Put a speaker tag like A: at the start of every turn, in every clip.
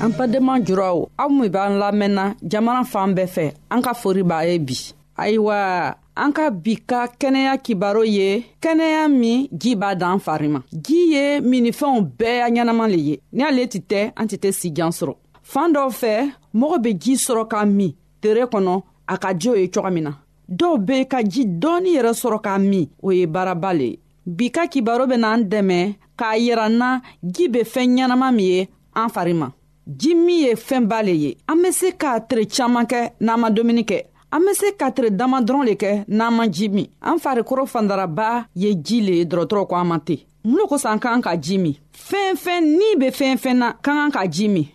A: an
B: badenma juraw aw min b'an lamɛnna jamana fan bɛɛ fɛ an ka fori b'a ye bi ayiwa an ka bi ka kɛnɛya kibaro ye kɛnɛya min ji b'a dan fari ma ji ye minnifɛnw bɛɛ ɲɛnama le ye ni ale tɛ tɛ an tɛ tɛ sijan sɔrɔ fan dɔw fɛ mɔgɔ bɛ ji sɔrɔ ka min tere kɔnɔ a ka jo ye cogo min na dɔw be ka ji dɔɔni yɛrɛ sɔrɔ k'a min o ye baaraba le ye bi ka kibaro bena an dɛmɛ k'a yira n na ji be fɛɛn ɲɛnama min ye an fari ma ji min ye fɛnba le ye an be se ka tere caaman kɛ n'an ma dumuni kɛ an be se ka tere dama dɔrɔn le kɛ n'an ma ji min an farikolo fandaraba ye ji le ye dɔrɔtɔrɔ ko an ma ten mun lo kosan k'an ka ji min fɛn fɛn ni be fɛn fɛn na ka kan ka ji min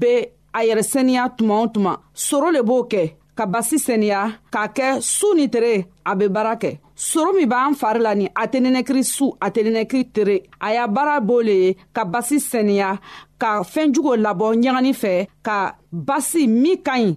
B: bɛ a yɛrɛ saniya tuma o tuma soro le b'o kɛ ka basi saniya k'a kɛ su ni tere a bɛ baara kɛ soro min b'an fari la ni ateninɛkiri su ateninɛkiri tere a y'a baara b'o le ye ka basi saniya ka fɛɛn jugo labɔ ɲagani fɛ ka basi min ka ɲi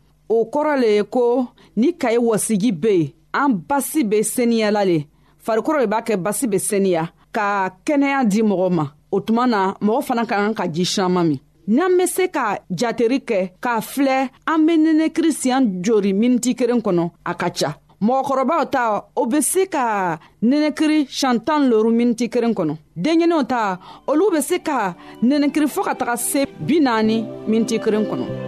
B: o kɔrɔ le ye ko ni kaye wɔsigi be yen an basi be seniyala le farikolo de b'a kɛ basi be seniya ka kɛnɛya di mɔgɔ ma o tuma na mɔgɔ fana ka kan ka ji siyaman min n'an be se ka jateri kɛ k'a filɛ an be nenekiri siyan jori miniti keren kɔnɔ a ka ca mɔgɔkɔrɔbaw ta o bɛ se ka nɛnɛkiri siɲɛ tan loro miniti kelen kɔnɔ denɲɛninw ta olu bɛ se ka nɛnɛkiri fɔ ka taga se bi naani miniti kelen kɔnɔ.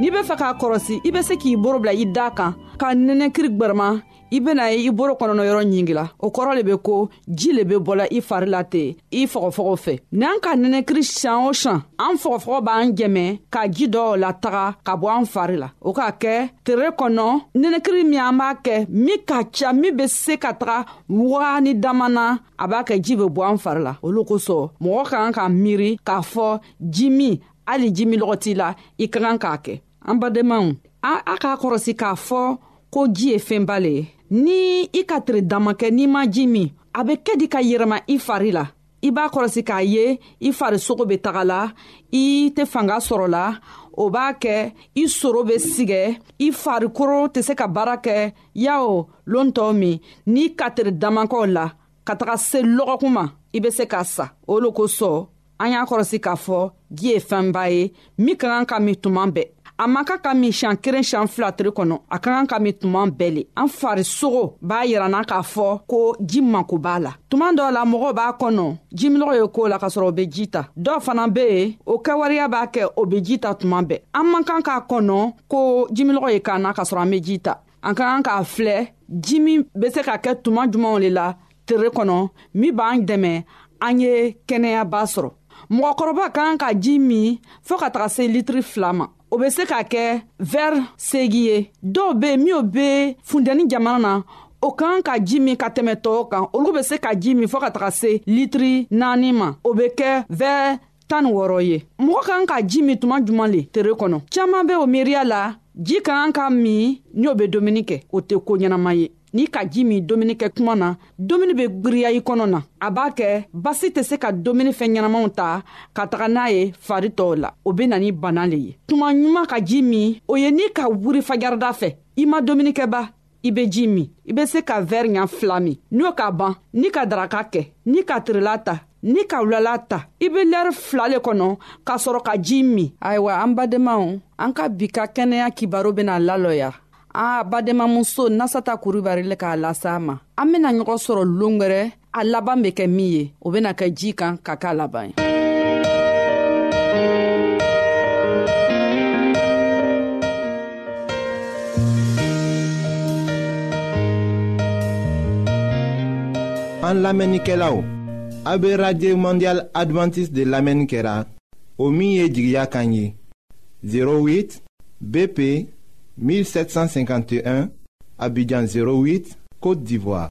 B: n'i be fɛ k'a kɔrɔsi i be se k'i boro bila i daa kan ka nɛnɛkiri gwɛrɛman i bena ye i boro kɔnɔnɔ yɔrɔ ɲingila o kɔrɔ le be ko ji le be bɔla i fari la ten i fɔgɔfɔgɔ fɛ n'an ka nɛnɛkiri sian o sian an fɔgɔfɔgɔ b'an jɛmɛ ka ji dɔw lataga ka bɔ an fari la o k'a kɛ tere kɔnɔ nɛnɛkiri min an b'a kɛ min ka ca min be se ka taga waa ni damana a b'a kɛ ji bɛ bɔ an fari la olu kosɔn mɔgɔ ka kan ka miiri k'a fɔ ji min hali ji min lɔgɔ t'i la i ka kan k'a kɛ an badenmaw a k'a kɔrɔsi k'a fɔ ko ji ye fɛnba le ye ni i ka tere dama kɛ n'i ma ji min a bɛ kɛ di ka yɛrɛma i fari la i b'a kɔrɔsi k'a ye i farisogo bɛ taga la i tɛ fanga sɔrɔ la o b'a kɛ i soro bɛ sigɛ i farikolo tɛ se ka baara kɛ yawo lon tɔw min n'i ka teri damankɔw la ka taga se lɔgɔkun ma i be se k'a sa o lo kosɔn an y'a kɔrɔsi k'a fɔ ji ye fɛnba ye min ka kan ka min tuman bɛɛ a man kan ka min siɲan keren siɲan fila tiri kɔnɔ a ka kan ka min tuman bɛɛ le an farisogo b'a yiranna k'a fɔ ko ji mako b'a la tuman dɔw la mɔgɔw b'a kɔnɔ jiminɔgɔ ye koo la k'a sɔrɔ o be ji ta dɔw fana be yen o kɛwariya b'a kɛ o be ji ta tuman bɛɛ an man kan k'a kɔnɔ ko jimilɔgɔ ye k'an na k'a sɔrɔ an bɛ ji ta an ka kan k'a filɛ ji min bɛ se ka kɛ tuma jumanw le la tere kɔnɔ min b'an dɛmɛ an ye kɛnɛyaba sɔrɔ mɔgɔkɔrɔba ka kan ka ji min fɔɔ ka taga se litiri fila ma o bɛ se ka kɛ vɛri segi ye dɔw bɛ yen minw bɛ funteni jamana na o ka kan ka ji min ka tɛmɛ tɔɔw kan olu bɛ se ka ji min fɔɔ ka taga se litiri naani ma o bɛ kɛ vɛri tan ni wɔɔrɔ ye mɔgɔ kan ka ji min tuma juman le tere kɔnɔ caaman be o miiriya la ji ka kan ka min n'o be dumuni kɛ o tɛ ko ɲɛnama ye n'i ka ji min dumuni kɛ kuma na dumuni be gwiriya i kɔnɔ na a b'a kɛ basi tɛ se ka dumuni fɛn ɲɛnamaw ta ka taga n'a ye fari tɔw la o be na ni bana le ye tuma ɲuman ka ji min o ye n'i ka wuri fajarida fɛ i ma dumuni kɛba i be ji min i be se ka vɛri ɲa fila min n'o ka ban ni ka daraka kɛ ni ka tirila ta ni ka wulala ta i be lɛri fila le kɔnɔ k'a sɔrɔ ka ji min ayiwa an badenmaw an ka bi ka kɛnɛya kibaro bena lalɔya a badenmamuso nasata kuribari le k'a lasa ma an bena ɲɔgɔn sɔrɔ longwɛrɛ a laban bɛ kɛ min ye o bɛna kɛ ji kan ka k'a laban ye
A: an lamɛnnikɛlaw a bɛ radio mondial adventiste de lamɛnni kɛra o min ye jigiya kan ye 08 bp 1751 abidjan 08 côte d'ivoire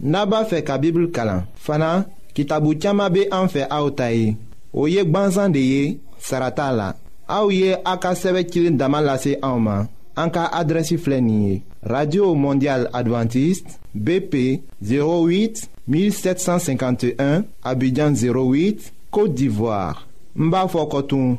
A: n'a b'a fɛ ka bibulu kalan fana kitabu caman bɛ an fɛ aw ta ye o ye gbansan de ye sara t'a la aw ye a ka sɛbɛn cilen dama lase anw ma an ka adrɛsi filɛ nin ye radio mondial adventiste bp 08 1751 abidjan 08 côte d'ivoire n b'a fɔ kɔtun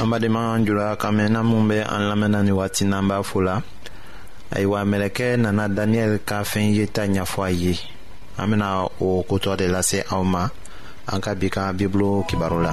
A: an badenma
C: an jula ka mɛn na minnu bɛ an lamɛnna ni waati n'an b'a fo la ayiwa mɛlɛkɛ nana daniyɛli ka fɛn ye ta ɲɛfɔ a ye an bɛna o kotɔ de lase aw ma an ka bi ka bibulu kibaru la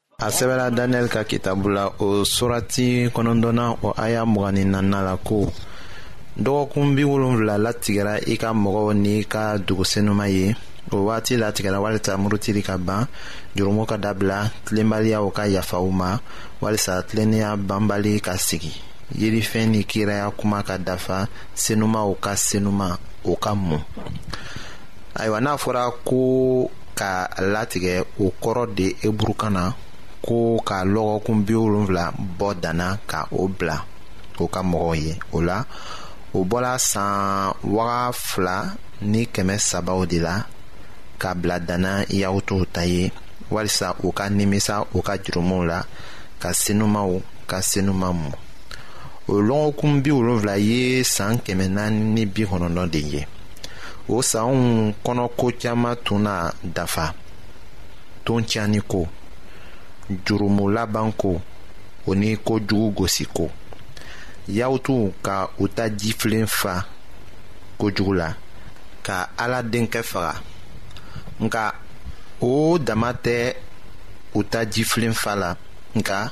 C: a sɛbɛla daniyɛli ka kitabu la o surati kɔnɔdɔnna o aya mugan ni nanna la ko dɔgɔkun bi wolonfila latigɛra i ka mɔgɔw n'i ka dugusenuma ye o waati latigɛra walisa murutili ka ban jurumu ka dabila tilenbaliyaw ka yafa u ma walisa tilennenya banbali ka sigi yirifɛn ni kiraya kuma ka dafa senumaw ka senuma o ka mɔ ayiwa n'a fɔra ko ka latigɛ o kɔrɔ de eburukan na ko ka lɔgɔkun bi wolonfila bɔ danna ka o bila o ka mɔgɔw ye o la o bɔla san waga fila ni kɛmɛ sabaw de la ka bila danna yahutuw ta ye walisa u ka nimisa u ka jurumuw la ka senumaw ka senuma mu o lɔgɔkun bi wolonfila ye san kɛmɛ naani ni bi kɔnɔntɔn de ye o sanw kɔnɔko caman tun na dafa ton tiɲɛni ko jurumu laban ko o ni ko jugu gosi ko yawutu ka u ta jifilen fa kojugu la ka ala denkɛ faga nka o dama tɛ u ta jifilen fa la nka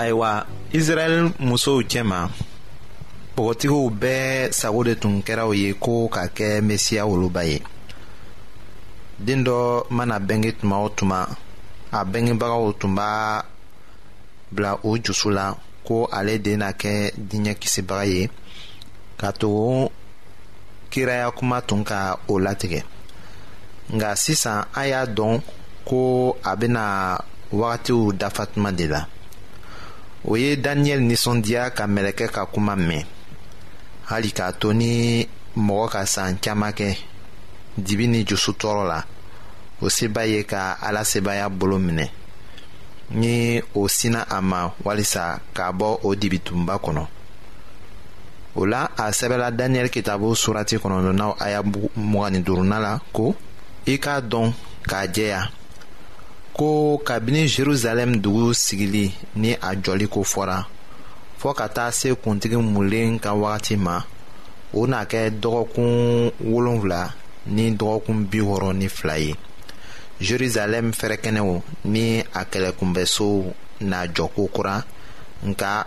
D: ayiwa israɛl musow cɛma bɔgɔtigiw bɛɛ sago de tun kɛra u ye ko ka kɛ mesiya woloba ye den dɔ mana bɛnge tuma o tuma a bɛngebagaw tun b'a bila o jusu la ko ale de na kɛ diɲɛ kisibaga ye ka to kiraya kuma tun ka o latigɛ nka sisan a y'a dɔn ko a bɛna wagatiw dafa tuma de la o ye daniyɛli nisɔndiya ka mɛlɛkɛ ka kuma mɛn hali k'a to ni mɔgɔ ka san caman kɛ dibi ni jusu tɔɔrɔ la o seba ye ka ala sebaya bolo minɛ ni o sina a ma walisa k'a bɔ o dibitunba kɔnɔ o la a sɛbɛla daniyɛli kitabu surati kɔnɔntɔnnaw aya mugan ni duuruna la ko i k'a dɔn k'a jɛya ko kabini jerusalɛm dugu sigili ni a jɔli ko fɔra fɔɔ ka taa se kuntigi mulen ka wagati ma o na kɛ dɔgɔkun wolonfila ni dɔgɔkun bi wɔɔrɔ ni fila ye jerusalɛm fɛrɛkɛnɛw ni a kɛlɛkunbɛsow na jɔko kura nka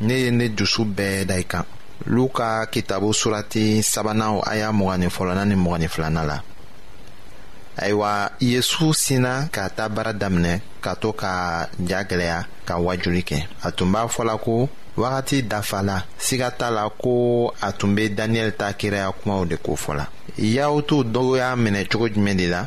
D: ne ye ne dusu bɛɛ da i kan luka kitabu surati sabanan a y'a mɔgɔ ni fɔlɔnan ni mɔgɔ ni filanan la ayiwa yesu sinna ka taa baara daminɛ ka to ka ja gɛlɛya ka wajuli kɛ a tun b'a fɔla ko wagati dafala siga t'a la ko a tun bɛ daniyɛli ta kiraya kumaw de kofɔla yahutuw dɔw y'a minɛ cogo jumɛn de la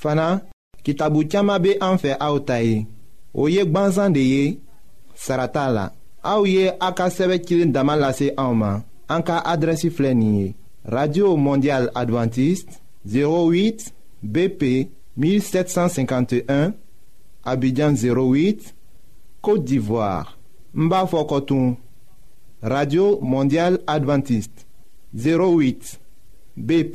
A: fana kitabu caman bɛ an fɛ aw ta ye o ye gbansan de ye sara t'a la aw ye a ka sɛbɛn cilen dama lase anw ma an ka adrɛsi filɛ nin ye radio mondial adventiste 08 bp 1751 abidjan 08 côte d'ivoire n b'a fɔ kɔtun radio mondial adventiste 08 bp